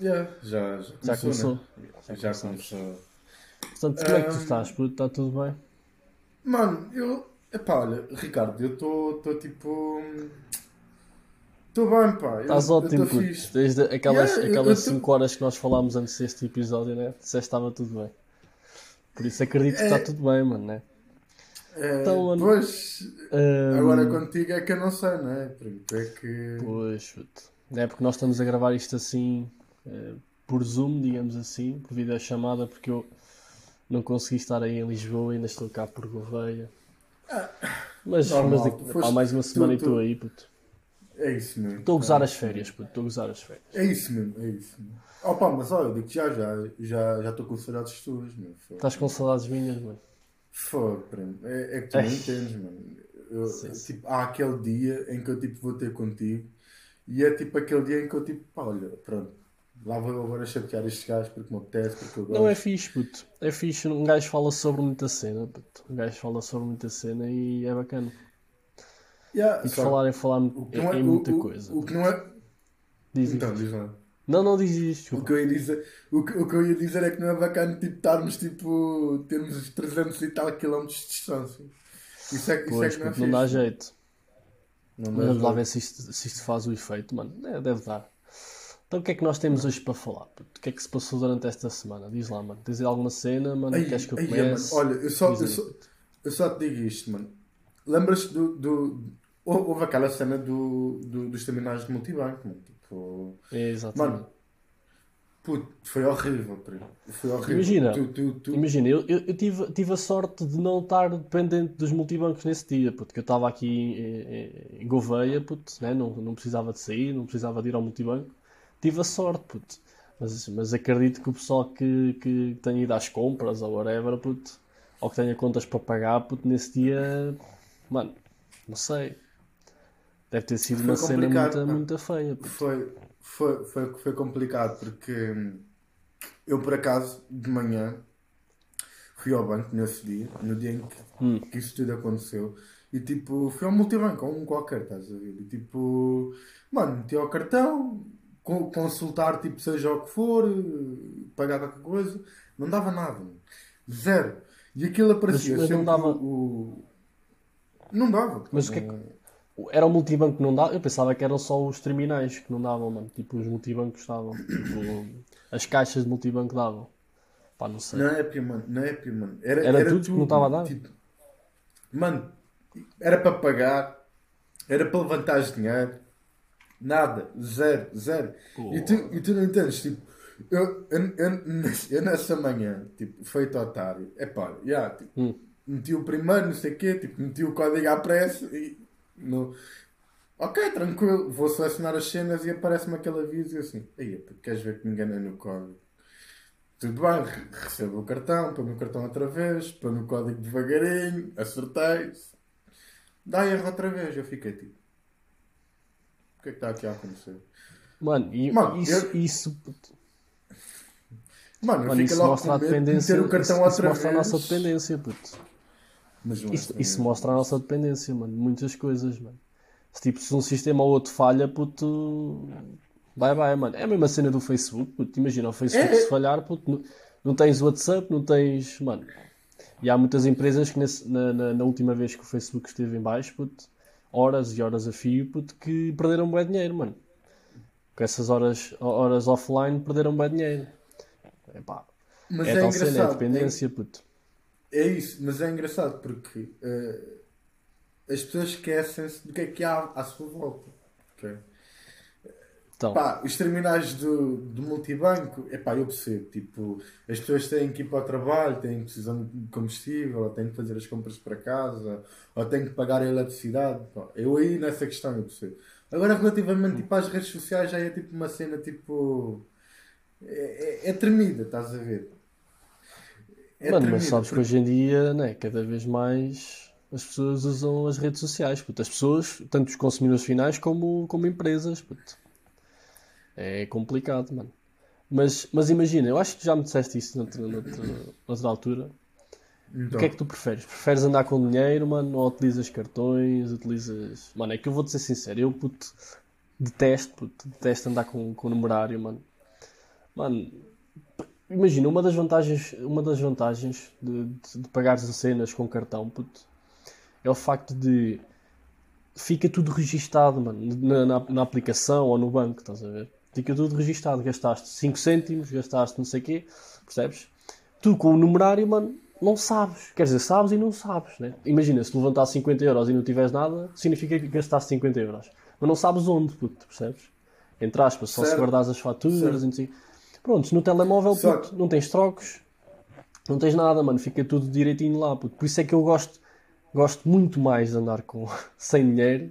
Yeah, já, já Já começou. começou. né? Já Já começou. Portanto, como é que tu estás, puto? Está tudo bem? Mano, eu. Epá, olha, Ricardo, eu estou tipo. Estou bem, pá. Estás ótimo, puto. fixe. Desde aquelas, Yeah, eu- aquelas tô- 5 horas que nós falámos antes deste episódio, né? Disseste que estava tudo bem. Por isso acredito que É. está tudo bem, mano, né? É, Então, mano, pois, Ahm, agora contigo é que eu não sei, não é? Porque é que. Pois, puto. É porque nós estamos a gravar isto assim, por Zoom, digamos assim, por videochamada, porque eu não consegui estar aí em Lisboa, ainda estou cá por Gouveia. Mas, normal, mas tu foste- há mais uma tu- semana e tu- estou aí, puto. É isso mesmo. Estou a gozar É as férias, puto. Estou a gozar as férias. É isso mesmo, é isso mesmo. Opa, mas olha, digo já, já, já, já estou com saudades tuas, meu. Estás com saudades minhas, mano? Fogo. É, é que tu Ei. não entendes, mano. Eu, Sim, sim. tipo, há aquele dia em que eu tipo, vou ter contigo e é tipo aquele dia em que eu tipo, pá, olha, pronto, lá vou eu agora chatear estes gajos porque me apetece, porque eu gosto. Não é fixe, puto. É fixe. Um gajo fala sobre muita cena, puto. Um gajo fala sobre muita cena e é bacana. Yeah, E de falar é falar o é, em o- muita o- coisa. O, que não é. Diz Então, diz lá. Não, não diz isto. O que, eu ia dizer, o, que, o que eu ia dizer é que não é bacana tipo, estarmos tipo. termos 300 e tal quilómetros de distância. Isso é, isso é Pois, que não é não dá jeito. Não dá vamos lá ver se isto, se isto faz o efeito, mano. É, deve dar. Então o que é que nós temos hoje para falar? O que é que se passou durante esta semana? Diz lá, mano. Tens alguma cena, mano? Ai, Queres que eu ai, comece? mano, olha, eu só, eu, só, eu só te digo isto, mano. Lembras-te do, do. hou- Houve aquela cena do, do- dos terminais de multibanco, mano. Tipo. É, exatamente. Mano, puto, foi horrível, primo. Foi horrível. Imagina, Tu, tu, tu... Imagina, eu, eu, eu tive, tive a sorte de não estar dependente dos multibancos nesse dia, porque eu estava aqui em, em, em Gouveia, puto, né? não, não precisava de sair, não precisava de ir ao multibanco. Tive a sorte, puto. Mas, mas acredito que o pessoal que, que tenha ido às compras ou whatever, puto, ou que tenha contas para pagar, puto, nesse dia, mano, não sei. Deve ter sido Foi uma cena muito, muito feia, puto. Foi, foi, foi, foi complicado porque eu por acaso de manhã fui ao banco nesse dia, no dia em que, Hum. que isso tudo aconteceu, e tipo, fui ao multibanco, um qualquer, estás a ver? E tipo, mano, meti ao cartão, consultar tipo seja o que for, pagar qualquer coisa, não dava nada, zero. E aquilo aparecia mas não sempre dava- o, Não dava. Mas o que é que- Era o multibanco que não dava? Eu pensava que eram só os terminais que não davam, mano. Tipo, os multibancos davam. Tipo, as caixas de multibanco davam. Pá, não sei. Não é pia, mano. Não é mano. Era, Era tudo que não estava a dar? Tipo, mano, era para pagar, era para levantar dinheiro, nada, zero, zero. E tu, e tu não entendes, tipo, eu, eu, eu, eu nessa manhã, tipo, feito otário, é pá, já, tipo, Hum. meti o primeiro, não sei o quê, tipo, meti o código à pressa e. No... Ok, tranquilo, vou selecionar as cenas e aparece-me aquele aviso e assim, aí, queres ver que me enganei no código? Tudo bem, re- recebo o cartão, põe o cartão outra vez, põe o código devagarinho, acertei. Dá erro outra vez, eu fiquei tipo. O que é que está aqui a acontecer? Mano, e Mano, isso, eu- isso, Mano, mano, isso mostra a de dependência. cartão Isso, isso mostra a nossa dependência, puto. Não é Isso, isso mostra a nossa dependência, mano. de Muitas coisas, mano. Se, tipo, se um sistema ou outro falha, puto. Bye bye, mano. É a mesma cena do Facebook, puto. Imagina, o Facebook É, é. se falhar, puto. Não, não tens WhatsApp, não tens. Mano. E há muitas empresas que nesse- na, na, na última vez que o Facebook esteve em baixo, puto, horas e horas a fio, puto, que perderam bem dinheiro, mano. Com essas horas, horas offline perderam bem dinheiro. Epá, Mas é, é, tal cena, é dependência, puto. É, é isso, mas é engraçado porque eh, as pessoas esquecem-se do que é que há à sua volta. ok? Então, Pá, os terminais do, do multibanco, é pá, eu percebo. Tipo, as pessoas têm que ir para o trabalho, têm precisam de combustível, ou têm que fazer as compras para casa, ou têm que pagar a eletricidade. Pá, eu aí nessa questão eu percebo. Agora, relativamente tipo, às redes sociais, já é tipo uma cena tipo. É, é, é tremida, estás a ver? É Mano, mas tremida, sabes que porque- hoje em dia, né, cada vez mais as pessoas usam as redes sociais, puto. As pessoas, tanto os consumidores finais como, como empresas, puto. É complicado, mano. Mas, mas imagina, eu acho que já me disseste isso noutra, noutra, noutra altura. O Então, que é que tu preferes? Preferes andar com dinheiro, mano, ou utilizas cartões, utilizas... Mano, é que eu vou-te ser sincero, eu, puto, detesto, puto, detesto andar com, com numerário, mano. Mano, imagina, uma das vantagens, uma das vantagens de, de, de pagares as cenas com cartão, puto, é o facto de fica tudo registado, mano, na, na, na aplicação ou no banco, estás a ver? Fica tudo registado. Gastaste 5 cêntimos, gastaste não sei o quê, percebes? Tu com o numerário, mano, não sabes. Quer dizer, sabes e não sabes, né? Imagina, se levantasse 50 euros e não tiveres nada, significa que gastaste 50 euros. Mas não sabes onde, puto, percebes? Entre aspas, só Certo. se guardares as faturas e não sei. Prontos, no telemóvel, puto, não tens trocos, não tens nada, mano, fica tudo direitinho lá, puto. Por isso é que eu gosto, gosto muito mais de andar com, sem dinheiro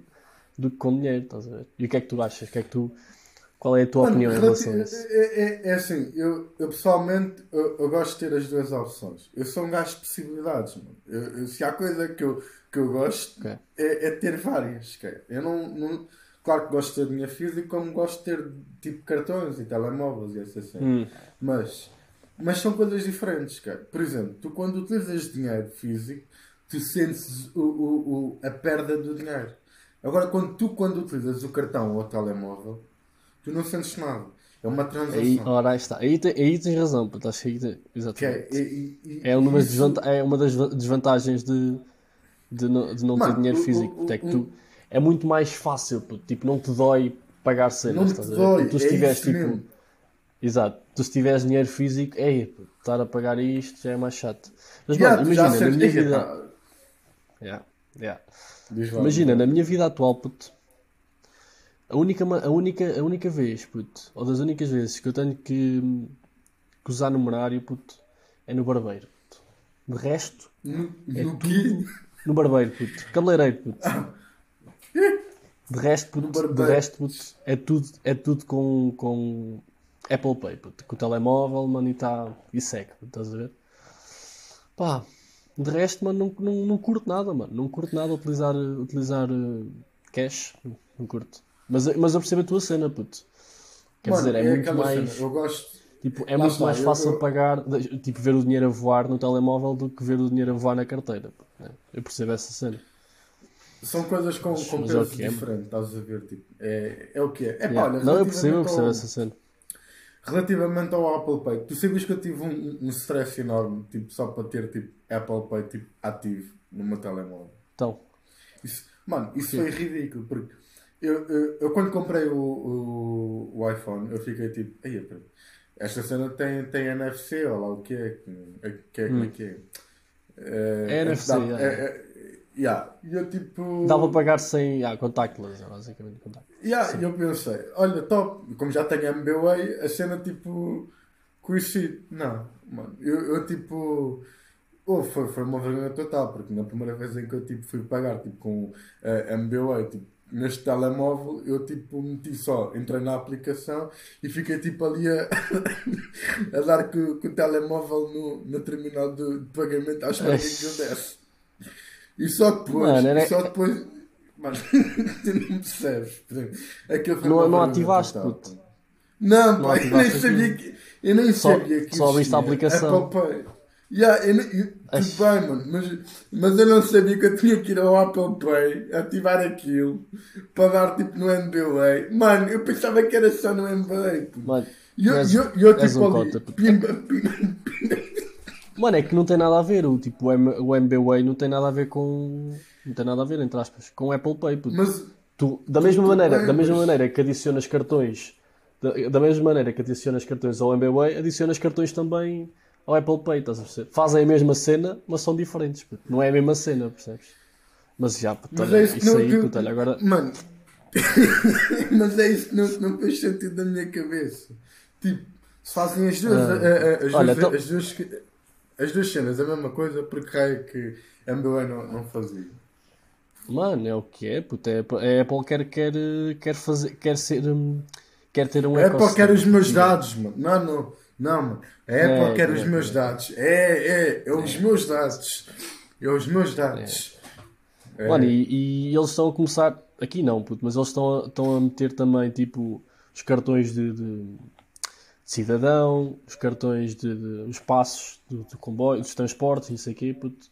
do que com dinheiro, estás a ver? E o que é que tu achas? O que é que tu, qual é a tua Mano, opinião em relação a isso? é, é- é assim, eu, eu pessoalmente eu, eu gosto de ter as duas opções. Eu sou um gajo de possibilidades, mano. Eu- eu- se há coisa que eu, que eu gosto Ok. é, é ter várias. ok? Eu não, não- Claro que gosto de ter dinheiro físico, como gosto de ter tipo cartões e telemóveis e essas coisas. Hum, Mas, mas são coisas diferentes, cara. Por exemplo, tu quando utilizas dinheiro físico, tu sentes o, o, o- a perda do dinheiro. Agora, quando tu quando utilizas o cartão ou o telemóvel, tu não sentes nada. É uma transação. aí, ora, aí está. Aí, te- aí tens razão, puto, acho que aí te- Que é, exatamente. e- e- É uma, das isso- desvanta- é uma das va- desvantagens de, de, não, de não ter Mano, dinheiro o- físico. o- puto, é que o- tu, é muito mais fácil, puto, tipo, não te dói pagar cenas, Não te estás dói, tu se é tiveres, isso tipo, mesmo. exato, tu se tiveres dinheiro físico, é, puto, estar a pagar isto já é mais chato. Mas, Yeah, mano, imagina, na minha vida. Yeah, yeah. Imagina, na minha vida atual, puto, a única, a única, a única vez, puto, ou das únicas vezes que eu tenho que, que usar numerário, puto, é no barbeiro. Puto. De resto, No, é no tudo no barbeiro, puto. Cabeleireiro, puto. De resto, puto, de resto, puto, é tudo, é tudo com, com Apple Pay, puto. Com o telemóvel, mano, e tá, e segue, puto, estás a ver? Pá, de resto, mano, não, não, não curto nada, mano. Não curto nada utilizar, utilizar eh, cash, não curto. Mas, mas eu percebo a tua cena, puto. Quer Mano, dizer, é, muito aquela mais... cena, Eu gosto. Tipo, é Lá muito está, mais fácil eu- pagar, tipo, ver o dinheiro a voar no telemóvel do que ver o dinheiro a voar na carteira. né? Eu percebo essa cena. São coisas com, com mas é o pesos que é. diferentes, estás a ver? Tipo, é, é o que é. É pá, olha, Não, eu percebo, eu percebo ao- essa cena. Relativamente ao Apple Pay, tu sabias que eu tive um, um stress enorme, tipo, só para ter tipo, Apple Pay tipo, ativo no meu telemóvel. Então, Isso, mano, isso foi ridículo, porque eu, eu, eu quando comprei o, o, o iPhone, eu fiquei tipo, "Ei, pá, esta cena tem, tem NFC, ou lá o que é, que, é, como é que é? É, É NFC, dá- yeah. é, é, yeah. E eu tipo... dá para pagar sem ah, contactless, é basicamente contactless. Yeah, eu pensei, olha, top, como já tenho MBWay, a cena tipo conheci. Não, mano, eu, eu tipo. Oh, foi, foi uma vergonha total, porque na primeira vez em que eu tipo, fui pagar tipo, com a MBWay, tipo, neste telemóvel, eu tipo meti só, entrei na aplicação e fiquei tipo ali a, a dar com, com o telemóvel no, no terminal de, de pagamento à espera que aquilo desse. E só depois, Mano, era- só depois, mano, tu não percebes. Não- não ativaste, puto? Não, Não pá, eu nem sabia que. Eu nem Só- sabia que só abriste a existia aplicação. Pay. Yeah, eu, eu- tudo bem, mano, mas, mas eu não sabia que eu tinha que ir ao Apple Pay, ativar aquilo, para dar tipo no NBA. Mano, eu pensava que era só no NBA. Mano, E eu, és- eu, eu és tipo um ali, cota, pimba, pimba, pimba. Mano, é que não tem nada a ver. O, tipo, o, M, o MBWay não tem nada a ver com. Não tem nada a ver, entre aspas, com o Apple Pay. puto. Mas, Tu, da mesma tu maneira, da mesma maneira que adicionas cartões, da, da mesma maneira que adicionas cartões ao MBWay, adicionas cartões também ao Apple Pay, estás a perceber? Fazem a mesma cena, mas são diferentes, puto. não é a mesma cena, percebes? Mas já, puto, mas olha, é isso isso não. aí, que- puto, olha, agora, Mano, mas é isso que não, não fez sentido na minha cabeça. Tipo, se fazem as duas, Ah. a- a- as, Olha, duas então- as, duas, as duas cenas, a mesma coisa, porque é que a MBA não, não fazia. mano, é o que é, puto, é, a Apple quer, quer, quer fazer, quer ser, hum, quer ter um A Apple quer os meus dados, mano. Não, não, não, Apple É, quer é, os meus é. dados. É, é, é os meus dados. É os meus dados. É. Mano, e, e eles estão a começar. Aqui não, puto, mas eles estão a, estão a meter também tipo os cartões de, de- de cidadão, os cartões de, de- os passos do, do comboio, dos transportes, não sei o quê, puto.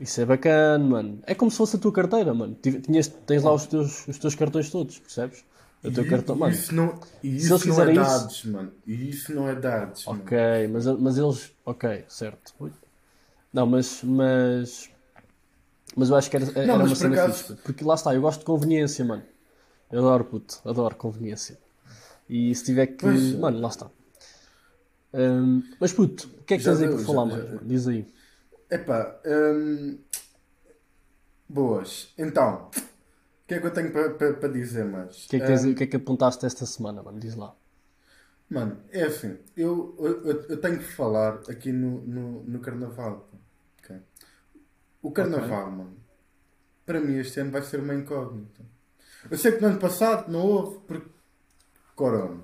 Isso é bacana, mano. É como se fosse a tua carteira, mano. Tinhas, tens lá os teus, os teus cartões todos, percebes? O teu E cartão, mano. Isso não, e se isso eles não é isso- dados, mano. E isso não é dados, mano. Ok, mas, mas eles. Ok, certo. Ui. Não, mas. Mas, mas eu acho que era, era Não, uma por cena acaso- fixe. puto. Porque lá está, eu gosto de conveniência, mano. Eu adoro, puto. Adoro conveniência. E se tiver que. Pois. Mano, lá está. Hum, mas puto, o que é que Já tens aí para já- falar já mano? Diz aí. Epá, hum, boas. Então, que é que eu tenho para para- para dizer mais? O que, é que Hum, o que é que apontaste esta semana, mano? Diz lá. Mano, é assim, eu, eu, eu- tenho que falar aqui no, no, no Carnaval. pá, ok? O Carnaval, mano, para mim este ano vai ser uma incógnita. Eu sei que no ano passado não houve porque Corona.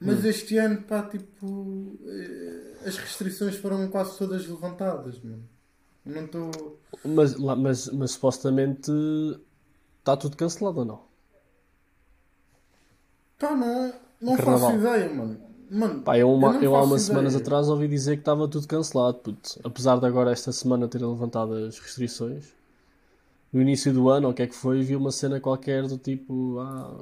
Mas este ano, pá, tipo, eh, as restrições foram quase todas levantadas, mano. Eu Não estou. Mas, lá- mas, mas supostamente está tudo cancelado ou não? Pá, não, não Carnaval. faço ideia, mano. Mano, Pá, eu, uma, não eu há umas semanas ideia. atrás ouvi dizer que estava tudo cancelado, puto. Apesar de agora esta semana terem levantado as restrições, no início do ano, ou o que é que foi, vi uma cena qualquer do tipo, ah,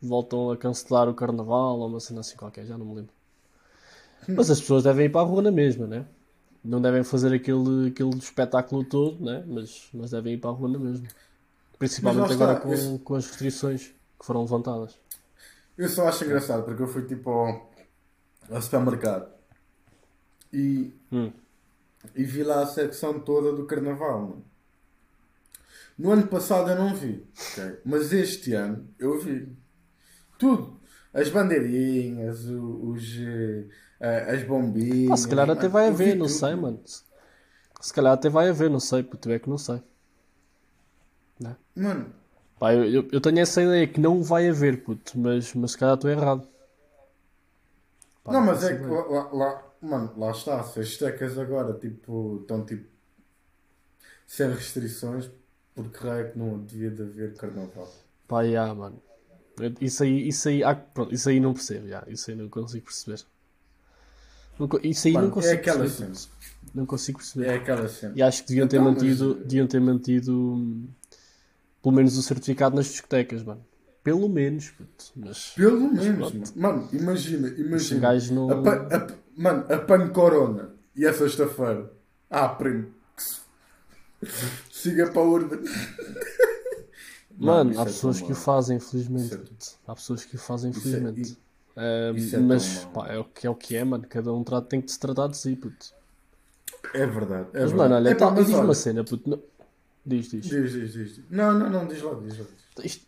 voltam a cancelar o carnaval, ou uma cena assim qualquer, já não me lembro. Mas as pessoas devem ir para a rua na mesma, né? Não devem fazer aquele, aquele espetáculo todo, né? Mas, mas devem ir para a rua na mesma. Principalmente agora com, com as restrições que foram levantadas. Eu só acho engraçado porque eu fui tipo ao, ao supermercado e, Hum. e vi lá a secção toda do carnaval. Mano. No ano passado eu não vi, ok? mas este ano eu vi tudo. As bandeirinhas, o- os, eh, as bombinhas. Ah, se calhar até vai haver, não sei, mano. Se calhar até vai haver, não sei, puto, é que não sei. Né? Mano, Pá, eu, eu, eu tenho essa ideia que não vai haver, puto, mas, mas se calhar estou errado. Pá, não, mas é que lá, lá- mano, lá está, se as tecas agora tipo, estão tipo sem restrições, porque raio é que não devia de haver carnaval. Pá, já, mano. Isso aí, isso aí, ah, pronto, isso aí não percebo, já. Isso aí não consigo perceber. Não isso aí Mano, não consigo é aquela perceber. cena. Não consigo perceber. É aquela cena. E acho que deviam ter Então, mas- mantido, deviam ter mantido pelo menos o certificado nas discotecas, mano. Pelo menos, puto. Mas Pelo menos, pronto. mano. Mano, imagina, imagina. não- A pa- a- mano, a pan corona. E a sexta-feira. Ah, primo. Siga para a urna. Mano, há é pessoas tão que o fazem, infelizmente. É-. Há pessoas que o fazem, é- infelizmente. é mas mau. pá, é o que é o que é, mano. Cada um trata, tem que se tratar de si, puto. É verdade. É Mas, verdade. mano, olha, Epá, então, mas diz olha, uma cena, puto. não- Diz, diz. Diz, diz, diz. Não, não, não, diz lá, diz lá. Isto,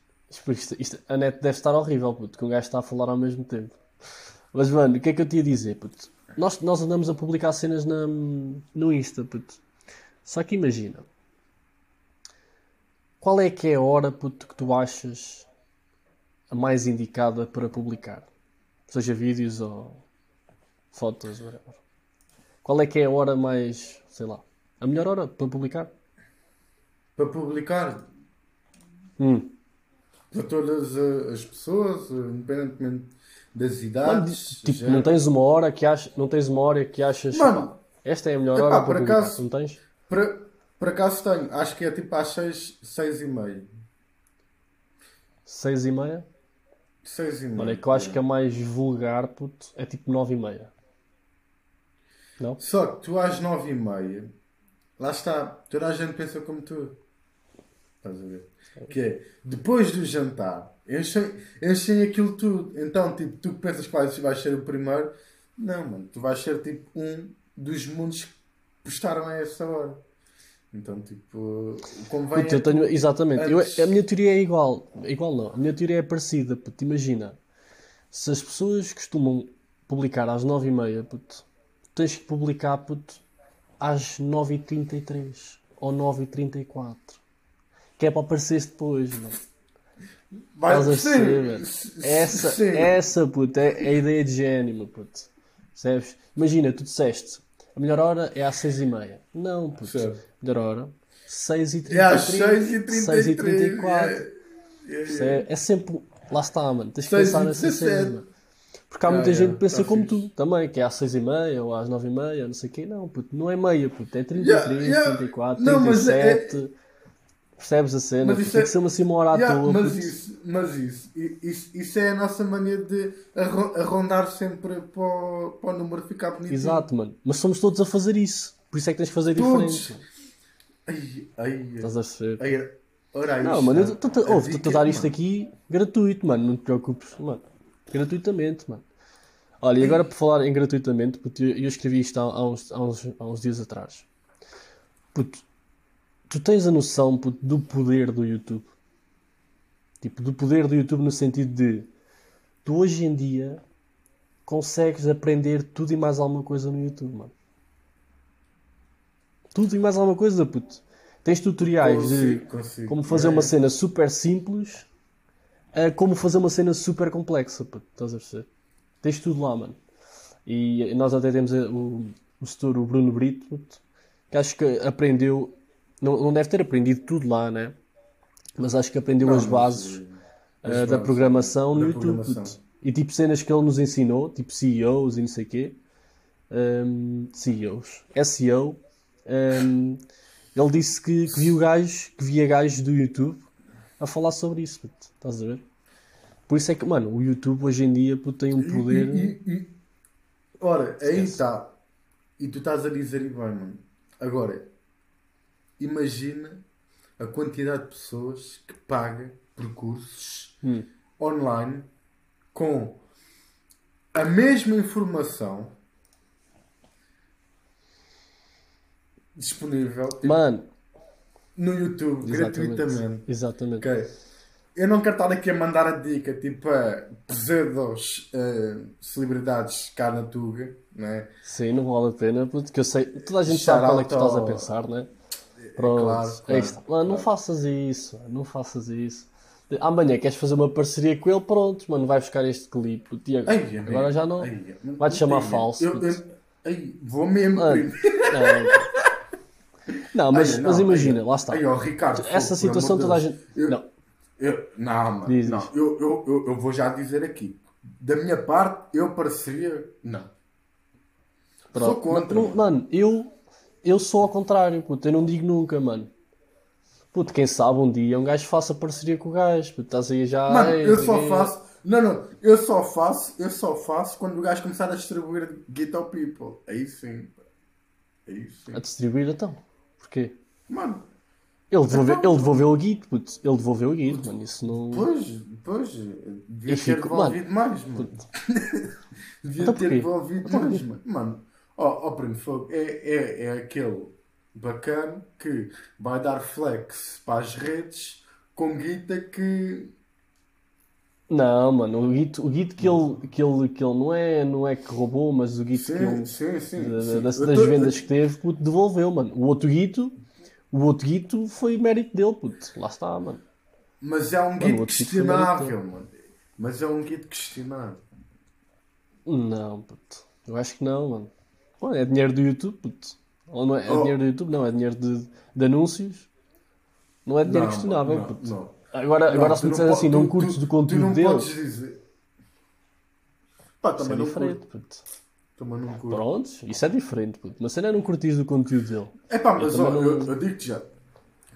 isto, isto- a net deve estar horrível, puto, que um gajo está a falar ao mesmo tempo. Mas, mano, o que é que eu te ia dizer, puto? Nós, nós andamos a publicar cenas na, no Insta, puto. Só que imagina. Qual é que é a hora, puto, que tu achas a mais indicada para publicar? Seja vídeos ou fotos, whatever. Qual é que é a hora mais, sei lá, a melhor hora para publicar? Para publicar Hum. para todas as pessoas, independentemente das idades. tipo, género. não tens uma hora que achas, não tens uma hora que achas, Mano, esta é a melhor epá, hora por para publicar, acaso- não tens? Por, por acaso tenho, acho que é tipo às 6, 6 e meia. Seis e meia? 6 e meia. Olha, que eu acho que a mais vulgar, puto, é tipo nove e meia. Não? Só que tu às 9 e meia, lá está, toda a gente pensa como tu. Estás a ver? Que é, depois do jantar, enchem, enchem aquilo tudo. Então, tipo, tu que pensas que vais ser o primeiro, não, mano, tu vais ser tipo um dos mundos que postaram a essa hora. Então, tipo, convém. Puto, eu tenho, exatamente. Eu- antes- a minha teoria é igual. Igual não. A minha teoria é parecida, puto. Imagina. Se as pessoas costumam publicar às nove e meia, puto, tens que publicar, puto, às nove e trinta e três ou nove e trinta e quatro. Que é para aparecer depois, mano. Vai, sim, Essa, sim. essa, puto, é, é a ideia de gênio, puto. Percebes? Imagina, tu disseste, a melhor hora é às seis e meia. Não, puto. Certo. A melhor hora, seis e É trinta às e três, 6h33. seis e trinta e quatro. É, é, é. Percebe? É sempre, lá está, mano. Tens que pensar nessa cena, 17. mano. Porque há muita é, gente que pensa tá como tu também, que é às seis e meia ou às nove e meia, não sei o quê. Não, puto, não é meia, puto. É 33, Yeah, yeah. 34, Não, mas é- 37. Percebes a cena? Mas isso é- ser uma assim uma hora à Yeah, toa. mas puto. isso, mas isso, isso, isso é a nossa maneira de arro- arrondar sempre para o, para o número ficar bonito. Exato, mano. Mas somos todos a fazer isso. Por isso é que tens de fazer Todos. diferente. Ai, ai, Estás a perceber? ai, ora, Não, mano, eu estou a dar isto aqui gratuito, mano. Não te preocupes, mano. Gratuitamente, mano. Olha, e agora por falar em gratuitamente, puto, eu, escrevi isto há, há uns, há, uns, há uns dias atrás. Puto, tu tens a noção puto, do poder do YouTube? Tipo, do poder do YouTube no sentido de tu hoje em dia consegues aprender tudo e mais alguma coisa no YouTube, mano. Tudo e mais alguma coisa, puto. Tens tutoriais de Consigo, consigo. como fazer É. uma cena super simples a como fazer uma cena super complexa, puto. Estás a perceber? Tens tudo lá, mano. E nós até temos eh, o, o setor, o Bruno Brito, puto, que acho que aprendeu, não, não deve ter aprendido tudo lá, né? Mas acho que aprendeu Não, as bases as da programação no da YouTube. programação. puto. E tipo cenas que ele nos ensinou, tipo CEOs e não sei o quê. Um, CEOs, SEO. Um, ele disse que, que viu gajos, que via gajos do YouTube a falar sobre isso, puto. estás a ver? Por isso é que, mano, o YouTube hoje em dia puto, tem um poder. E- e- e- ora, aí Esquece. está. E tu estás a dizer e bem, mano. Agora, imagina a quantidade de pessoas que paga por cursos Hum. online com a mesma informação disponível tipo, Mano, no YouTube exatamente. gratuitamente. Exatamente. Ok. Eu não quero estar aqui a mandar a dica tipo a pseudos eh, celebridades cá na Tuga, né? Sim, não vale a pena, porque eu sei, toda a gente Shout sabe qual é que tu estás a pensar, né? Pronto, claro, é claro, isto. Mano, não faças isso, não faças isso. Amanhã queres fazer uma parceria com ele, pronto, mano, vai buscar este clipe. Tiago, Ai, ai, agora já não. ai, ai, Vai-te chamar ai, falso, Eu, eu, ai, vou mesmo. Mano. Não, não, mas, Ai, mas não, imagina, ai, lá está. ai, ó, Ricardo, Essa situação toda a gente. Eu- Não, Eu, não, mano, Diz, não. Eu, eu, eu, eu vou já dizer aqui. Da minha parte, eu pareceria. Não. Sou pronto. contra. Não- mano, eu, eu sou ao contrário, puto, eu não digo nunca, mano. Puto, quem sabe um dia um gajo faça parceria com o gajo, puto, estás aí já. Mano, "Ei, eu só quê." faço. Não, não, eu só faço, eu só faço quando o gajo começar a distribuir Git ao People. Aí sim. Aí sim. A distribuir então. Porquê? Mano, Ele devolveu, Então- ele devolveu o Git, puto. Ele devolveu o Git, mano. Isso não. pois, pois, devia Eu ter fico- devolvido mais, mano. devia Então ter devolvido Então mais, mano. Mano, ó, ó primo fogo, é, é, é aquele bacana que vai dar flex para as redes com guita que. Não, mano. O Git, o Git que, ele, que, ele, que ele não é, não é que roubou, mas o Git que ele. sim, sim. da- sim. das, Eu das tô- vendas que teve, puto, devolveu, mano. O outro Gito, o outro Gito foi mérito dele, puto. Lá está, mano. Mas é um Mano, guito questionável, mano. Mas é um guito questionável. Não, puto. Eu acho que não, mano. Pô, é dinheiro do YouTube, puto. Ou não é, é Oh. dinheiro do YouTube, não. É dinheiro de, de anúncios. Não é dinheiro Não, questionável, não, puto. não. Agora, Não, agora se me disseres assim, não curtes tu- do conteúdo dele, podes dizer. Pá, é também não diferente, curto. puto. Também não curto. Prontos, isso é diferente, puto. Mas cena é não curtis do conteúdo dele. É pá, mas Eu ó, eu, eu digo-te já.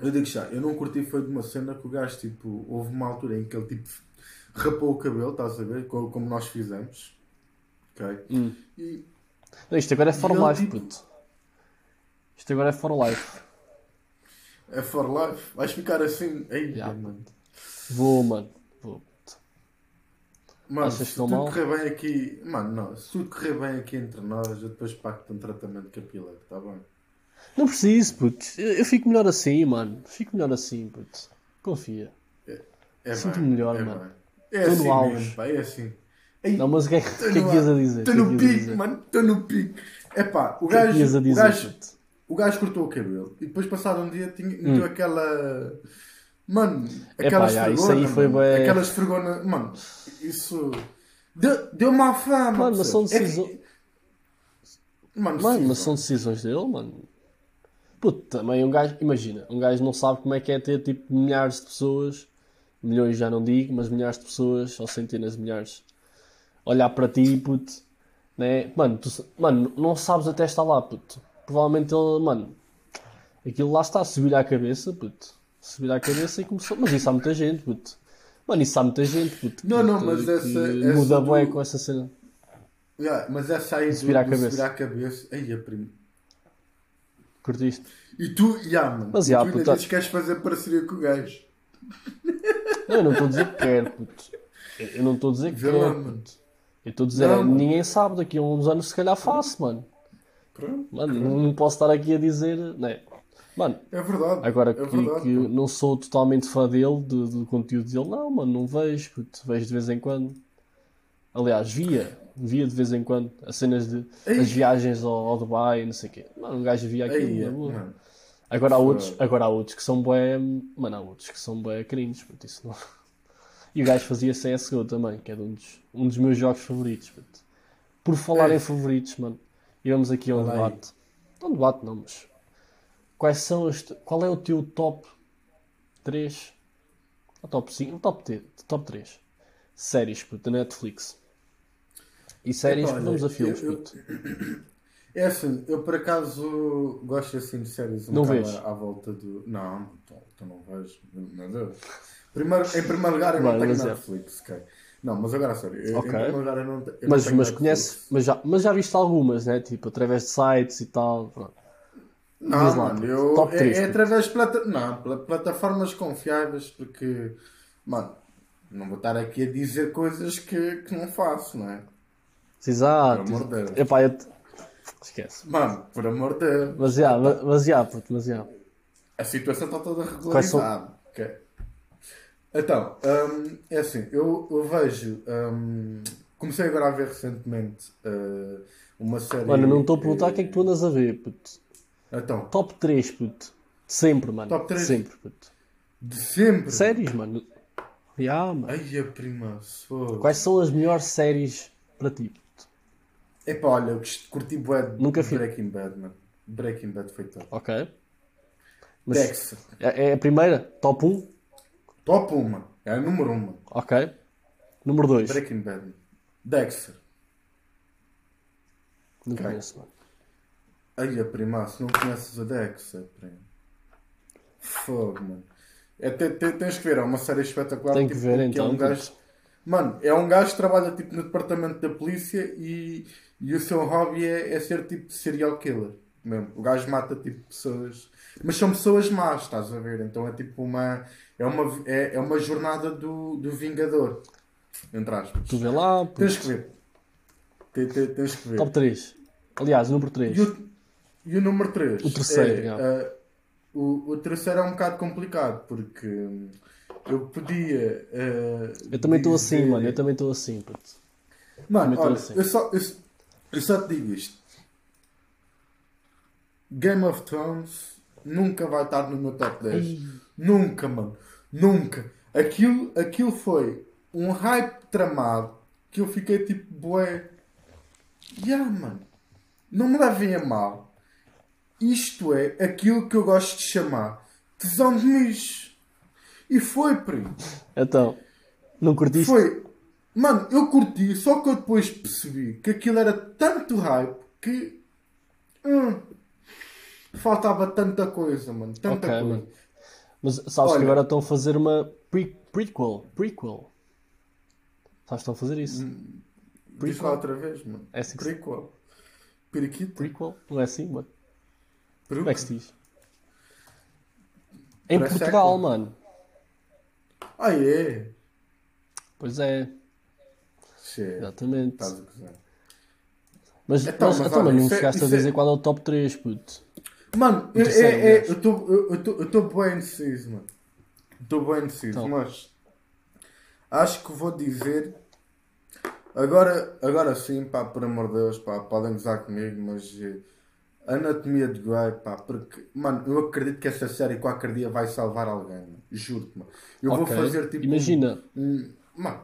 Eu digo já, eu não curti foi de uma cena que o gajo, tipo, houve uma altura em que ele, tipo, rapou o cabelo, estás a ver? Co- Como nós fizemos. Ok? Hum. E, Não, isto agora é for E ele, life, tipo- puto. Isto agora é for life. é for life. Vais ficar assim. Ei, Já. mano. Vou, mano. Vou. puto. Mano, Achas se tudo mal? correr bem aqui. Mano, não. Se tudo correr bem aqui entre nós, eu depois pacto um tratamento capilar, tá bem? Não preciso, puto. Eu, eu fico melhor assim, mano. Fico melhor assim, puto. Confia. É Sinto-me bem, melhor, é mano. bem. É Tô no assim mesmo, pá, é assim. Ei, Não, mas o que é que, é que ias a dizer? Estou é no pico, mano. Estou no pico. É pá, o O que é que gajo. o gajo? O gajo cortou o cabelo e depois passado um dia tinha, Hum. aquela. Mano, Epá, aquela isso esfregona. aí foi mano. bué- Aquela esfregona. Mano, isso. Deu, deu má fama. Mano, mas são? É decisões. Mano, Mano, sim, mas são decisões dele, mano. Puto, também um gajo, imagina, um gajo não sabe como é que é ter tipo milhares de pessoas, milhões já não digo, mas milhares de pessoas, ou centenas de milhares, olhar para ti, puto, né? Mano, tu, mano, não sabes até estar lá, puto. Provavelmente ele, mano, aquilo lá está, subiu-lhe à cabeça, puto. subir à cabeça e começou. Mas isso há muita gente, puto. Mano, isso há muita gente, puto. Não, não, mas essa- essa muda do- bué com essa cena. Yeah, mas essa aí do, Subir à do cabeça. subir à cabeça. Aí, a primo. Curtiste? E tu, yeah, mano. Mas, yeah, tu ainda puta- dizes que queres fazer parceria com o gajo. Não, eu não estou a dizer que quero, puto. Eu não estou a dizer que Vê quero, puto. Eu estou a dizer, Não, ninguém sabe, daqui a uns anos se calhar faço, mano. Pronto. Mano, não não posso estar aqui a dizer, né? Mano, É verdade. agora é que, verdade, que não sou totalmente fã dele, do, do conteúdo dele, não, mano, não vejo, puto. Vejo de vez em quando. Aliás, via, via de vez em quando as cenas de Ei. as viagens ao, ao Dubai, não sei o quê. Mano, um gajo via aquilo, na boa. mano. Agora há outros, agora há outros que são bué, mano, há outros que são bué cringe, puto, isso não. E o gajo fazia CSGO também, que é um dos, um dos meus jogos favoritos, puto. Por falar É. em favoritos, mano, e vamos aqui a um Fala aí. debate. Não debate não, mas quais são os, qual é o teu top 3? O top 5, o top, T- top 3 séries, puto, da Netflix. E séries, olha, vamos a filmes, eu- puto. É assim, eu por acaso gosto assim de séries um Não bocado à, volta do. Não, tu não vejo, meu Deus. Primeiro, em primeiro lugar, eu não tenho mas é. Netflix, ok? Não, mas agora sério, eu- Ok. em primeiro lugar eu não, eu não Mas, tenho mas Netflix. conhece, mas já, mas já viste algumas, né? Tipo, através de sites e tal. pronto. Não, lá, mano, puto. eu, Top é, três, é puto. através de plata, não, plataformas confiáveis, porque, mano, não vou estar aqui a dizer coisas que, que não faço, não é? Exato. Pelo amor de Deus. Epá, eu te- Esquece. Mano, por amor de Deus, Mas já, mas, já, puto, mas já. a situação está toda Quais são- regularizada. Então, hum, é assim, eu, eu vejo. hum, comecei agora a ver recentemente uh, uma série. Mano, não estou a perguntar o que é que tu andas a ver, puto. Então, Top 3, puto. De sempre, mano. Top três? De sempre, puto. de sempre. Séries, mano. Já, mano. Ai, a prima, fogo. Quais são as melhores séries para ti, puto? Epá, olha, eu curti bué Nunca vi. Breaking Bad, mano. Breaking Bad foi top. Ok? Mas Dexter, é, é a primeira? Top 1? Top 1, mano. É a número 1, mano. Ok. Número 2. Breaking Bad. Dexter. Não Ok. conheço, mano. Ai, a prima, se não conheces a Dexter, prima. Fogo, mano. É, te- te- tens que ver, é uma série espetacular. Tenho que ver, é então, um gajo... Mano, é um gajo que trabalha tipo, no departamento da polícia e, e o seu hobby é, é ser tipo serial killer. Mesmo. O gajo mata tipo pessoas. Mas são pessoas más, estás a ver? Então é tipo uma. É uma, é, é uma jornada do, do Vingador. Entre aspas. Tu vê lá, puto. Tens que ver. Te- te- Tens que ver. Top 3. Aliás, número 3. E o, e o número 3? O terceiro, é, ah, o, o terceiro é um bocado complicado porque eu podia. ah, Eu também estou assim, mano. Eu também estou assim, puto. Mano, olha, assim. eu, só, eu, eu só te digo isto. Game of Thrones nunca vai estar no meu top 10. Ei. Nunca, mano. Nunca. Aquilo, aquilo foi um hype tramado que eu fiquei tipo, bué. Yeah, mano. Não me levem a mal. Isto é aquilo que eu gosto de chamar tesão de mijo. E foi, primo. Então, não curtiste? Foi. Mano, eu curti, só que eu depois percebi que aquilo era tanto hype que. hum, faltava tanta coisa, mano. Tanta Ok, coisa. mano. Mas sabes que Olha. agora estão a fazer uma pre prequel. Prequel. Sabes que estão a fazer isso? Diz lá outra vez, mano. É assim que se- Prequel. Periquito. Prequel? Não é assim, mano? Peru. Como é que se diz? Em Parece Portugal, século. mano. Ah, é? Pois é, Che, exatamente. Mas, Então, mas, mas então, olha, mas não é- chegaste a isso é- dizer qual é o top 3, puto. Mano, terceiro, é, é, eu estou eu estou- eu estou bem indeciso, mano. Estou bem indeciso, Então. mas acho que vou dizer. Agora, agora sim, pá, por amor de Deus, pá, podem gozar comigo, mas eh, Anatomia de Grey, pá, porque, mano, eu acredito que essa série qualquer dia vai salvar alguém, mano. juro-te, mano. Eu Ok. vou fazer tipo. Imagina, Um, um- mano,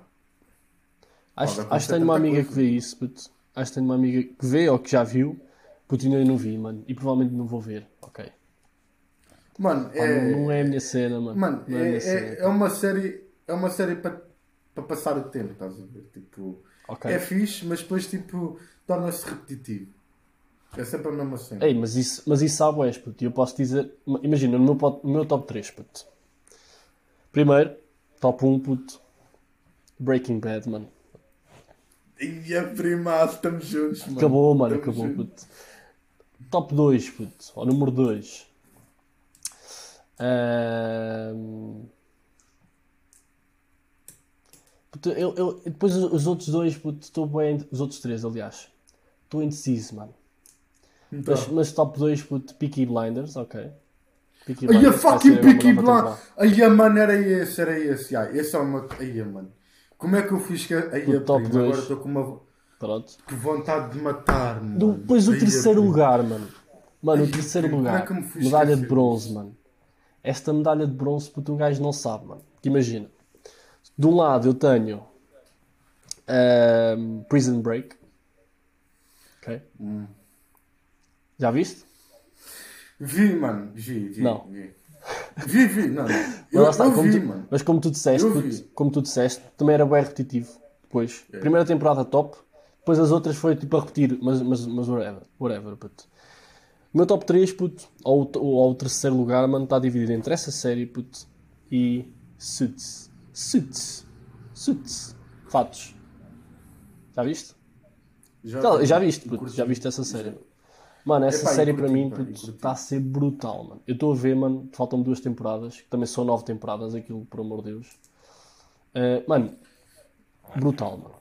acho, acho que tenho uma amiga coisa. que vê isso, puto. Acho que tenho uma amiga que vê ou que já viu, puto, ainda não vi, mano. E provavelmente não vou ver, ok. mano, Pá, é. não, não é a minha cena, mano. Mano, é é, minha é, cena. é uma série. É uma série para para passar o tempo, estás a ver? Tipo, Ok. é fixe, mas depois tipo torna-se repetitivo. É sempre a mesma cena. Ei, mas isso, mas isso sabe, és, puto. E eu posso dizer, imagina, no meu, no meu top 3, puto. Primeiro, top 1, puto. Breaking Bad, mano. E a primaço, estamos juntos, mano. Acabou, mano, Estamos acabou, juntos. puto. Top 2, puto. Ó, número 2. Puto, eu, eu, depois os os outros dois, puto, estou bem. Os outros três, aliás. Estou indeciso, mano. Então. Mas, mas top 2, puto, Peaky Blinders, ok. Peaky Blinders vai fucking Peaky nova Blind. temporada. Ai, a mano, era esse, era esse. Ai, esse é uma. Ai, mano. Como é que eu fiz que. Ai, O a top prima, agora dois. estou com uma Pronto. que vontade de matar, mano. Do- Depois o terceiro lugar, mano. Mano, o terceiro é lugar. medalha de bronze, mano. Esta medalha de bronze, puto, um gajo não sabe, mano. Porque imagina. De um lado eu tenho ahm, Prison Break. Ok? Hum. Já viste? Vi, mano. Vi, vi. Não. Vi, vi. vi. Não. Mas, Eu, lá está, como vi, tu- mano. mas como tu disseste, puto, como tu disseste, também era bem repetitivo. Depois, É. primeira temporada top, depois as outras foi tipo a repetir, mas, mas, mas whatever, whatever, puto. O meu top 3, puto, ou, ao terceiro lugar, mano, está dividido entre essa série, puto, e Suits. Suits. Suits. Fatos. Já viste? Já, vi. já viste, puto, já viste essa série. Mano, essa Epá, série para mim está a ser brutal, mano. Eu estou a ver, mano, faltam duas temporadas, que também são nove temporadas, aquilo, por amor de Deus. Eh, mano, brutal, mano.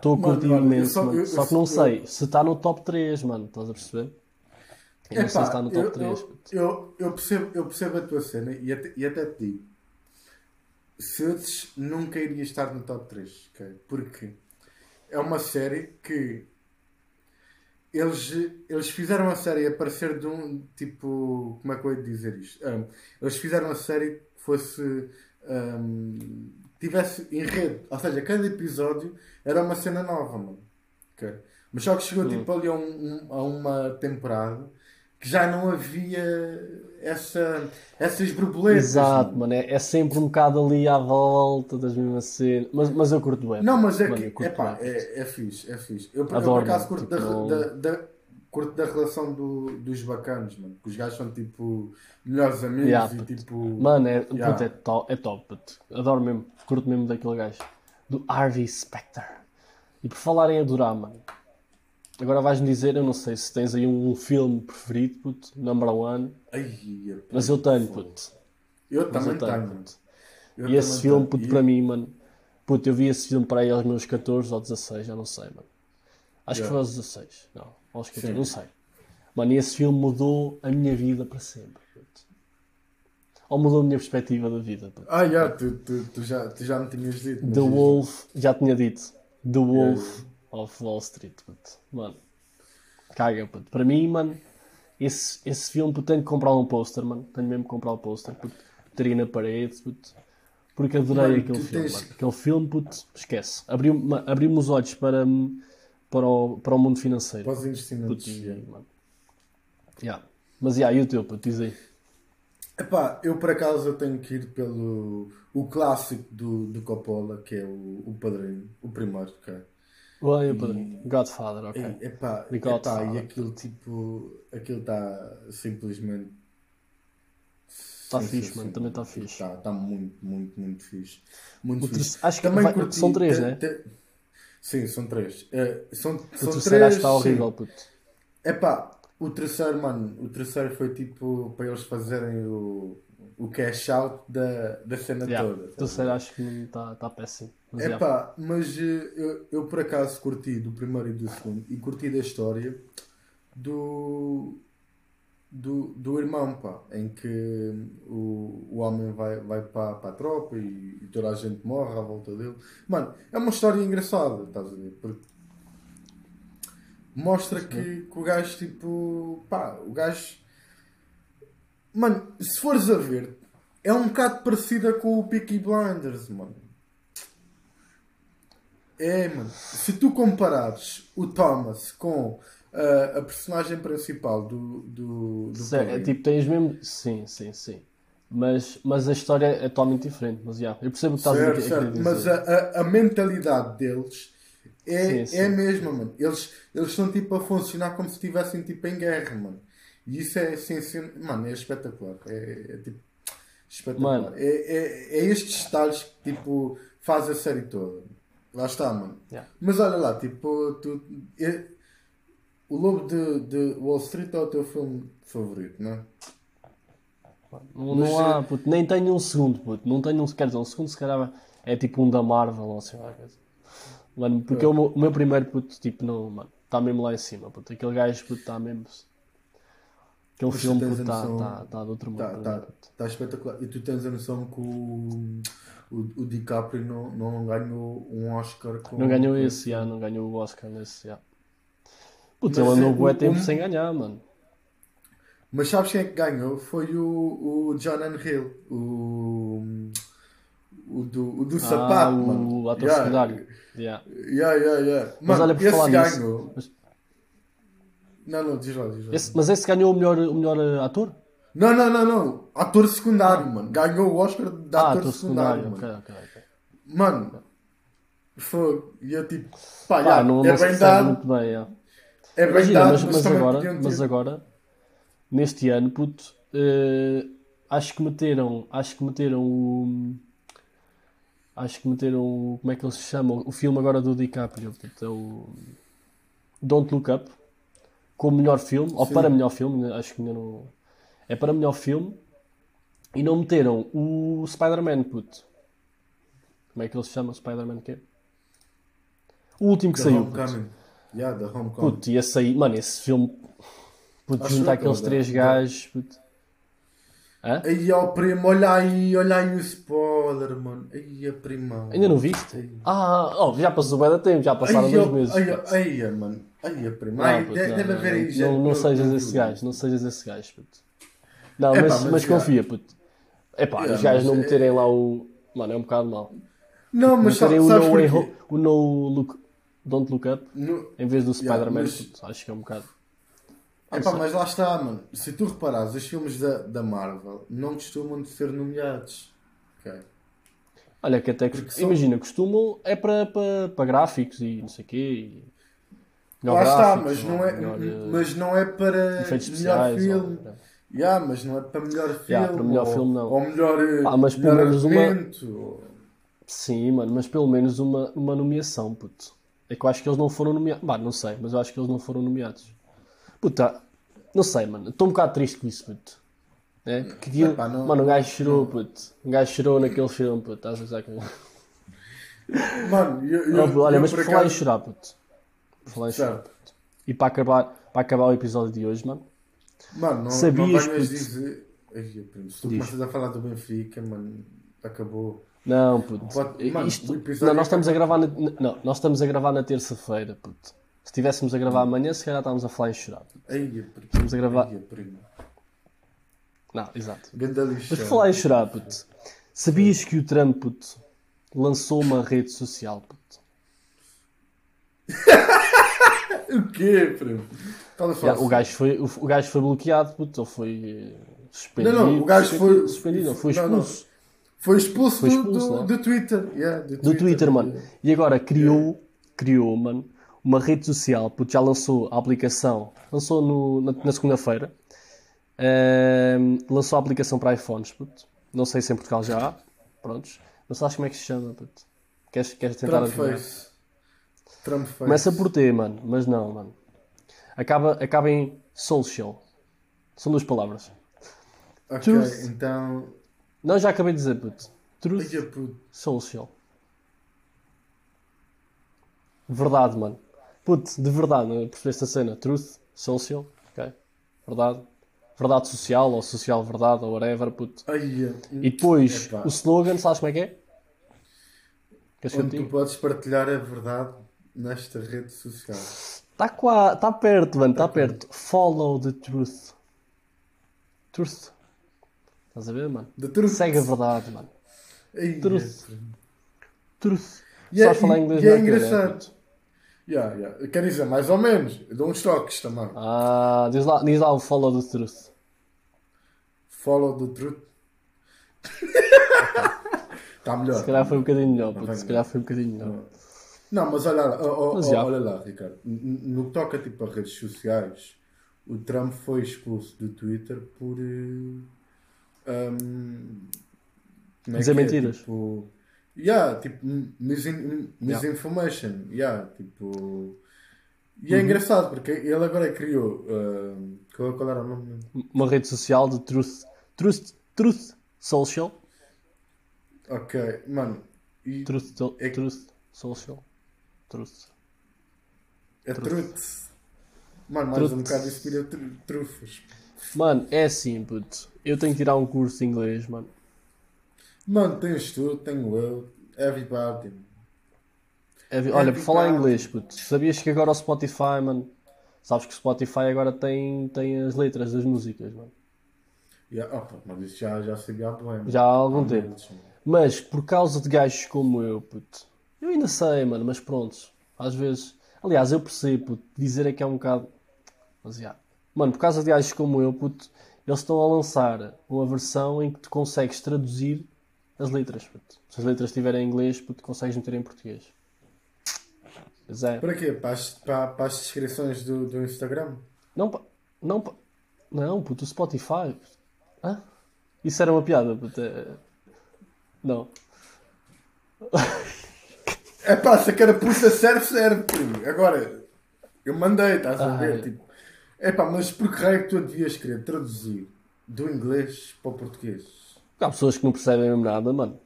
Estou a Mano, curtir eu imenso, só- mano. eu- Só que não eu- sei se está no top 3, mano, estás a perceber? Eu não sei se Epá, está no top eu, 3. eu, eu, percebo, eu percebo a tua cena e até, e até te digo. Suits nunca iria estar no top 3, ok? Porque é uma série que eles, eles fizeram a série a parecer de um tipo. Como é que eu ia dizer isto? Ah, eles fizeram a série que fosse. ahm, tivesse enredo, ou seja, cada episódio era uma cena nova, mano. ok? Mas só que chegou Hum. tipo ali a, um- a uma temporada que já não havia essa, essas borboletas. Exato, mano. É, é sempre um bocado ali à volta das mesmas cenas. Mas, mas eu curto bem. Não, mas é Mano, que epá, é, é fixe, é fixe. Eu, por- eu Adoro, por acaso curto, tipo, da, da, da- curto da relação do- dos bacanos, mano. Que os gajos são tipo melhores amigos Yeah, e tipo. Mano, é, Yeah. puto, é, top, é top, puto. Adoro mesmo, curto mesmo daquele gajo. Do Harvey Specter. E por falar em adorar, mano. Agora vais-me dizer, eu não sei se tens aí um filme preferido, puto, number one. Ai, epá, Mas eu tenho, puto. Eu Mas também eu tenho, puto. Eu E esse filme, tenho. puto, para mim, mano. Puto, eu vi esse filme para aí aos meus 14 ou 16, já não sei, mano. Acho que Yeah. foi aos 16. Não, 14, Sim. não sei. Mano, e esse filme mudou a minha vida para sempre. Ou mudou a minha perspectiva da vida. Ah, já, tu, tu, tu já, tu já me tinhas dito. The Wolf, já tinha dito. The Wolf yeah. of Wall Street, puto. Mano, caga, puto. Para mim, mano, esse, esse filme, puto, tenho que comprar um póster, mano. Tenho mesmo que comprar o póster, puto. Teria na parede, puto. Porque adorei Mano, aquele filme, tens- mano. Aquele filme, puto, esquece. Abriu-me abriu os olhos para, para, o, para o mundo financeiro. Para os investimentos. Puto, e, yeah. Yeah. Mas, yeah, e o teu, puto, diz aí. Epá, eu por acaso eu tenho que ir pelo o clássico do, do Coppola, que é o, o Padrinho, o primeiro, ok? Oi, padrinho. Godfather, ok. E, epá, epá, e aquilo tipo, aquilo está simplesmente Tá fixe, mano, também tá fixe. Está tá muito, muito, muito fixe. Muito O fixe. acho que Também vai- curti- são três, te- né? te- Sim, são três. Eh, são, O são terceiro três. acho que está horrível, puto. Epá, o terceiro, mano, o terceiro foi tipo para eles fazerem o, o cash out da, da cena Yeah, toda. o terceiro acho que está tá péssimo. Mas, yeah. Epá, mas eh, eu, eu por acaso curti do primeiro e do segundo e curti da história do, do, do irmão, pá, em que o, o homem vai, vai para, para a tropa e, e toda a gente morre à volta dele. Mano, é uma história engraçada, estás a ver? Porque mostra que, que o gajo, tipo, pá, o gajo. Mano, se fores a ver, é um bocado parecida com o Peaky Blinders, mano. É, mano. Se tu comparares o Thomas com ah, a personagem principal do, do, do Se- é, tipo, tens mesmo. Sim, sim, sim. Mas, mas a história é totalmente diferente. Mas yeah, eu percebo que estás a certo, a certo, dizer. mas a, a, a mentalidade deles é, Sim, sim. é a mesma, mano. Eles, eles estão tipo a funcionar como se estivessem tipo em guerra, mano. E isso é, assim, assim, mano, é espetacular. É, é, tipo, Espetacular. Mano. É, é, é estes detalhes que tipo, faz a série toda. Lá está, mano. Yeah. Mas olha lá, tipo, tu, o Lobo de, de Wall Street é o teu filme favorito, não é? Não, Mas, não há, puto, nem tenho um segundo, puto. Não tenho um, quer dizer, um segundo se calhar é tipo um da Marvel ou sei lá. Mano, porque o meu, o meu primeiro, puto, tipo, não, mano, está mesmo lá em cima, puto. Aquele gajo, puto, está mesmo... Aquele Mas filme, puto, está tá, tá de outro mundo. Tá, para tá, mim, puto. tá espetacular. E tu tens a noção que o, o, o DiCaprio não, não ganhou um Oscar com. Não ganhou esse, já, não ganhou o Oscar nesse, já. Mas ele andou é, bué o- tempo o- sem ganhar, mano. Mas sabes quem é que ganhou? Foi o, o John Hill, o, o do, o do sapato, ah, mano. o ator Yeah. secundário. Yeah. Yeah, yeah, yeah. Mas Mano, olha, por esse falar nisso, ganhou. mas- Não, não, diz lá, diz lá. Esse- mas esse ganhou o melhor, o melhor eh, ator? Não, não, não, não. Ator secundário, mano. Ganhou o Oscar de ah, ator ator secundário, secundário, mano. ok, ok, ok. Mano, foi. E eu tipo, pá, Pá, yeah, não, é não bem dado. muito bem, é. É bem Imagina, mas, mas, agora, mas agora, neste ano, puto, eh, acho que meteram, acho que meteram o, acho que meteram, o- como é que ele se chama, o filme agora do DiCaprio, puto, é o Don't Look Up, como melhor filme, ou Sim. para melhor filme, né, acho que ainda não, é para melhor filme, e não meteram o Spider-Man, puto. Como é que ele se chama, o Spider-Man que? O último que The saiu. Homecoming. Yeah, The Homecoming. Puto, ia sair. Mano, esse filme. Puto, Acho juntar que aqueles três não. gajos. Puto. Hã? Aí, ó, primo, olha aí, olha aí o spoiler, mano. Aí, a prima. Ainda não viste? Ah, oh, já passou bem da tempo, já passaram Aí, dois ó, meses. Aí, aí, mano. Aí, a prima. Não, Ai, puto, deve, não, haver aí não, não, não sejas esse gajo, não sejas esse gajo, puto. Não, Epá, mas, mas mas já. confia, puto. Epá, Yeah, os gajos mas não é- meterem lá o. Mano, é um bocado mau. Não, mas sa- Meterem o no, way o no look, Don't Look Up No- em vez do Yeah, Spider-Man, mas- puto, acho que é um bocado. Epá, mas lá está, mano. Se tu reparares, os filmes da, da Marvel não costumam de ser nomeados. Ok? Olha, que até que, são- imagina, costumam é para, para, para gráficos e não sei o quê. E... melhor Lá está, mas não é, melhor, eh, mas não é para efeitos melhor especiais. filme. ou- Yeah, mas não é para melhor filme. Yeah, para melhor ou, filme, não. Ou melhor, eh, Ah, mas pelo melhor menos uma-. Sim, mano, mas pelo menos uma, uma nomeação, puto. É que eu acho que eles não foram nomeados. Bah, não sei, mas eu acho que eles não foram nomeados. Puta, não sei, mano. Estou um bocado triste com isso, puto. É? Porque aquilo, Epá, não- mano, um gajo chorou, puto. Um gajo chorou naquele filme, puto. Estás a usar com... Mano, eu, eu, Olha, eu mas por falar em chorar, puto. Por falar em chorar, puto. E para acabar, para acabar o episódio de hoje, mano. Mano, não, Sabias, não venhas dizer. Se tu Diz. começas a falar do Benfica, mano, acabou. Não, puto. Pode- mano, Isto- não, nós é estamos a gravar na, não, nós estamos a gravar na terça-feira, puto. Se estivéssemos a gravar amanhã, se calhar estávamos a falar em chorar. primo. Estamos a gravar- Ai, primo. Não, exato. Mas falar em chorar, puto. Sabias que o Trump, puto, lançou uma rede social, puto? O quê, primo? O, gajo foi, o, o gajo foi bloqueado, puto, ou foi eh, suspendido. Não, não, o gajo suspendido, foi- Suspendido, não, foi não, não. Foi expulso, Foi do- expulso, do, não é? do Twitter. Yeah, do, do Twitter, mano. E agora criou, criou, mano, uma rede social, puto, já lançou a aplicação, lançou no, na, na segunda-feira, Ahm, lançou a aplicação para iPhones, puto. Não sei se em Portugal já há, prontos. Não sabes como é que se chama, puto. Queres, queres tentar Trump adivinhar? face. Trump face. Começa por T, mano, mas não, mano. Acaba, acaba em social. São duas palavras. Ok, Truth. então. Não, já acabei de dizer, puto. Truth puto. social. Verdade, mano. Puto, de verdade, não percebeste a cena? Truth social, ok? Verdade. Verdade social, ou social verdade, ou whatever, puto. Ai, E depois, Epá. o slogan, sabes como é que é? Queres onde tu podes partilhar a verdade nesta rede social. Está qua... tá perto, mano, está perto. Follow the truth. Truth. Estás a ver, mano? The truth. Segue a verdade, mano. Ai, Truth. Truth. E é- falar inglês e é né, engraçado. Yeah, yeah. Quer dizer, mais ou menos. Eu dou uns toques também. Ah, diz lá, diz lá o follow the truth. Follow the truth. Está melhor. Se calhar foi um bocadinho melhor, puto. vai Se calhar foi um bocadinho melhor. Não, mas olha lá, ó, ó, Mas olha lá, Ricardo. No que toca tipo, a redes sociais, o Trump foi expulso do Twitter por, eh, como é Dizer que é? mentiras. Tipo, yeah, tipo, misin- misinformation. Yeah, tipo. E é Uhum. engraçado porque ele agora criou. hum, qual, qual era o nome? Uma rede social de Truth, Truth, Truth Social. Ok, mano. Truth, É- Truth Social. Truth. é Truth. truth. Mano, mais Truth. um bocado inspira tru- trufas. Mano, é assim, puto. Eu tenho que tirar um curso de inglês, mano. Mano, tens tu, tenho eu, everybody. Vi- Olha, por falar em inglês, puto. Sabias que agora o Spotify, mano. Sabes que o Spotify agora tem, tem as letras das músicas, mano. Yeah, opa, mas isso já, já sabia há bem. Já há algum Há tempo. Mas por causa de gajos como eu, puto. Eu ainda sei, mano, mas pronto. Às vezes. Aliás, eu percebo, puto. Dizer é que é um bocado. Mas já. Mano, por causa de gajos como eu, puto. Eles estão a lançar uma versão em que tu consegues traduzir as letras, puto. Se as letras estiverem em inglês, puto, consegues meter em português. Pois é. Para quê? Para as, para, para as descrições do, do Instagram? Não, pa- não, pa- não, puto, o Spotify. Hã? Isso era uma piada, puto. é- Não. É pá, se a carapuça serve, serve. Agora, eu mandei, estás a ver? Ah. Tipo, é pá, mas por que raio que tu devias querer traduzir do inglês para o português? Há pessoas que não percebem mesmo nada, mano.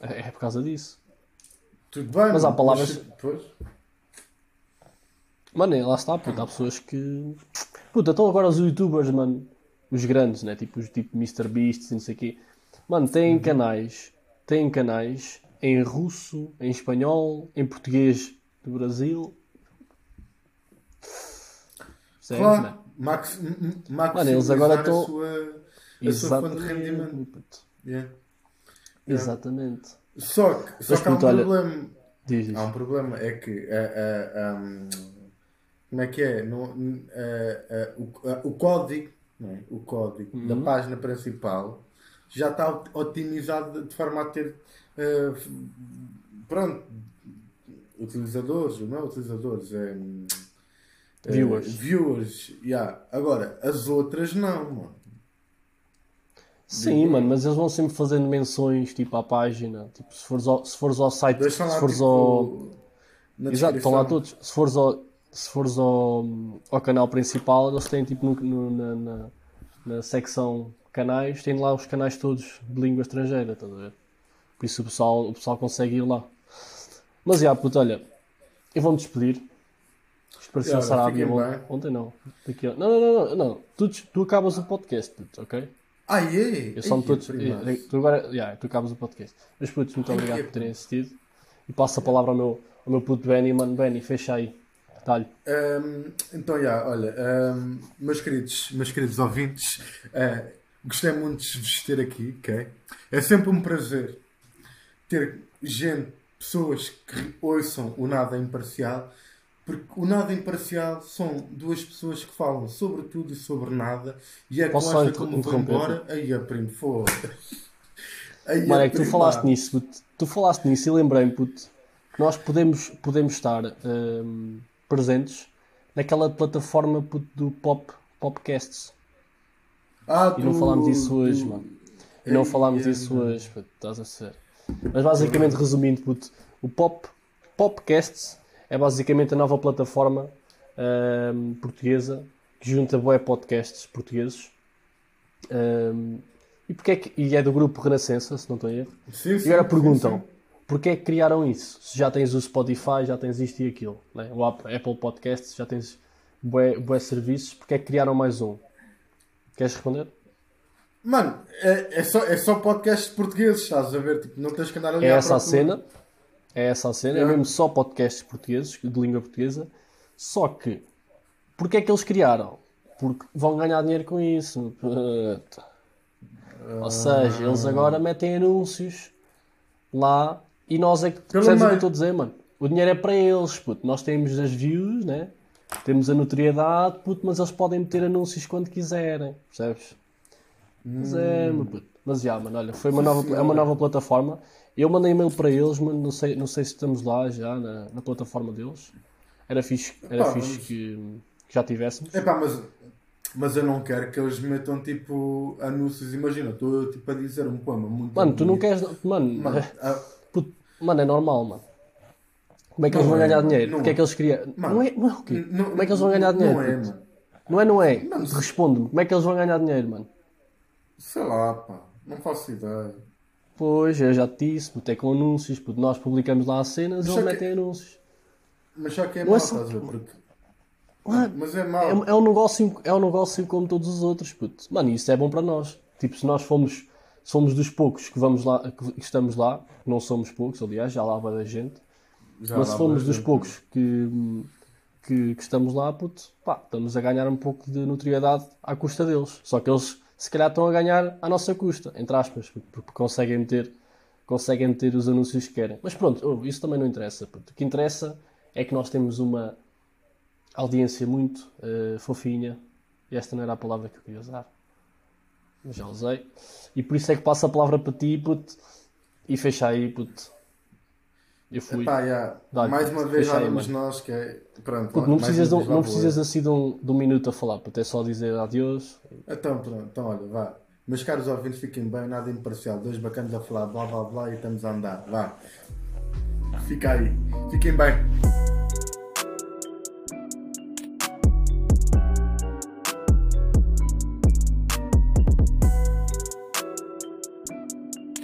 É, é por causa disso. Tudo bem, Mas há palavras- Pois. Mano, é, lá está, puto. Há pessoas que. Puta, estão agora os youtubers, mano. Os grandes, né? Tipo os tipo MrBeast e não sei o quê. Mano, têm canais. Têm canais em russo, em espanhol, em português do Brasil. Percebes, Claro, max, m- m- maximizar Mano, eles agora a estão- sua, a sua fonte de rendimento. Exatamente. Yeah. Exatamente. Só que, só que há um olha- problema. Diz, diz. Há um problema, é que um, como é que é? No, o, o código, é? o código da Uhum. página principal já está ot- otimizado de- forma a ter f- pronto, utilizadores, não é utilizadores, é ah, Viewers. viewers, yeah. Agora, as outras não, mano. Sim, mano, mas eles vão sempre fazendo menções tipo à página. Tipo, se fores ao, se fores ao site, Deixam lá se fores tipo, ao. Exato, estão lá todos. Se fores ao, se fores ao, ao canal principal, eles têm tipo no, no- na, na, na secção canais, têm lá os canais todos de língua estrangeira, estás a ver? Por isso o pessoal, o pessoal consegue ir lá. Mas já, puto, olha, eu vou-me despedir. Olha, a Sarabia ontem. não. Daqui a- Não, não, não, não, não. Tu, tu acabas o podcast, puto, ok? Ah, é? Eu só me Ai, estou. primaço. eh, Tu agora. Yeah, tu acabas o podcast. Mas putos, muito obrigado por terem assistido. E passo a palavra ao meu, ao meu puto Benny, mano. Benny, fecha aí. Detalhe. Hum, então, já, olha, hum, meus queridos, meus queridos ouvintes, eh, gostei muito de vos ter aqui, ok? É sempre um prazer ter gente, pessoas que ouçam o Nada Imparcial, porque o Nada Imparcial são duas pessoas que falam sobre tudo e sobre nada, e é Posso com só esta como vou embora, aí a primo, foda Mano, é que tu falaste nisso, puto. Tu falaste nisso e lembrei-me, puto, que nós podemos, podemos estar hum, presentes naquela plataforma puto, do Pop, Popcasts. Ah, E não falámos disso hoje, mano. E não falámos disso hoje, puto, estás a ser. Mas basicamente, resumindo, puto, o Pop, Popcasts é basicamente a nova plataforma ahm, portuguesa que junta bué podcasts portugueses. Ahm, e, porque é que, e é do grupo Renascença, se não estou em erro. Sim, E sim, agora sim, perguntam, sim. porquê é que criaram isso? Se já tens o Spotify, já tens isto e aquilo, né? o App- Apple Podcasts, já tens bué, bué serviços, porquê é que criaram mais um? Queres responder? Mano, é, é, só, é só podcasts portugueses, estás a ver? Tipo, não tens que andar ali É essa a cena. É essa a cena. É mesmo só podcasts portugueses, de língua portuguesa. Só que, porquê é que eles criaram? Porque vão ganhar dinheiro com isso. Ou seja, eles agora metem anúncios lá e nós é que. Percebes o que eu estou a dizer, mano? O dinheiro é para eles, puto. Nós temos as views, né? Temos a notoriedade, puto, mas eles podem meter anúncios quando quiserem, percebes? Mas é, meu puto. Mas já, mano, olha, foi uma nova, é uma nova plataforma. Eu mandei e-mail para eles, mas não sei, não sei se estamos lá já na, na plataforma deles. Era fixe, era Epá, fixe vamos- que, que já tivéssemos. Epá, mas Mas eu não quero que eles metam tipo anúncios. Imagina, estou tipo a dizer um poema muito. Mano, tu não queres. Mano, Mano, ah, puto, mano, é normal, mano. Como é que Não eles vão é, ganhar dinheiro? Porque é é. que eles queriam. Mano, Não é, não é o quê? não- Como é que eles vão ganhar dinheiro? Não é, puto? mano. Não é, não é. Responde-me, como é que eles vão ganhar dinheiro, mano? Sei lá, pá. Não faço ideia. Pois, eu já te disse, é com anúncios, puto, nós publicamos lá as cenas e eles que- metem anúncios. Mas só que é mau, é só- estás a ver? Porque... Mano, Mas é mau. É, é um negócio, é um negócio como todos os outros, puto. Mano, isso é bom para nós. Tipo, se nós fomos, somos dos poucos que vamos lá, que estamos lá, não somos poucos, aliás, já lá vai da gente. Já Mas se formos vai dos poucos que, que, que estamos lá, puto, pá, estamos a ganhar um pouco de notoriedade à custa deles. Só que eles, se calhar, estão a ganhar à nossa custa, entre aspas, porque, conseguem meter, conseguem meter os anúncios que querem. Mas pronto, isso também não interessa. O que interessa é que nós temos uma audiência muito eh, fofinha. E esta não era a palavra que eu queria usar. Já usei. E por isso é que passo a palavra para ti, puto. E fecha aí, puto. Eu fui. Epá, já. Dá-lhe, Mais uma vez olhamos mano. nós que é. Pronto, não precisas, de, um- não precisas assim de um, de um minuto a falar, puto. É só dizer adeus. eu. Então pronto, então olha, vá. Meus caros ouvintes, fiquem bem, nada imparcial. Dois bacanas a falar blá blá blá e estamos a andar. Vá. Fica aí. Fiquem bem.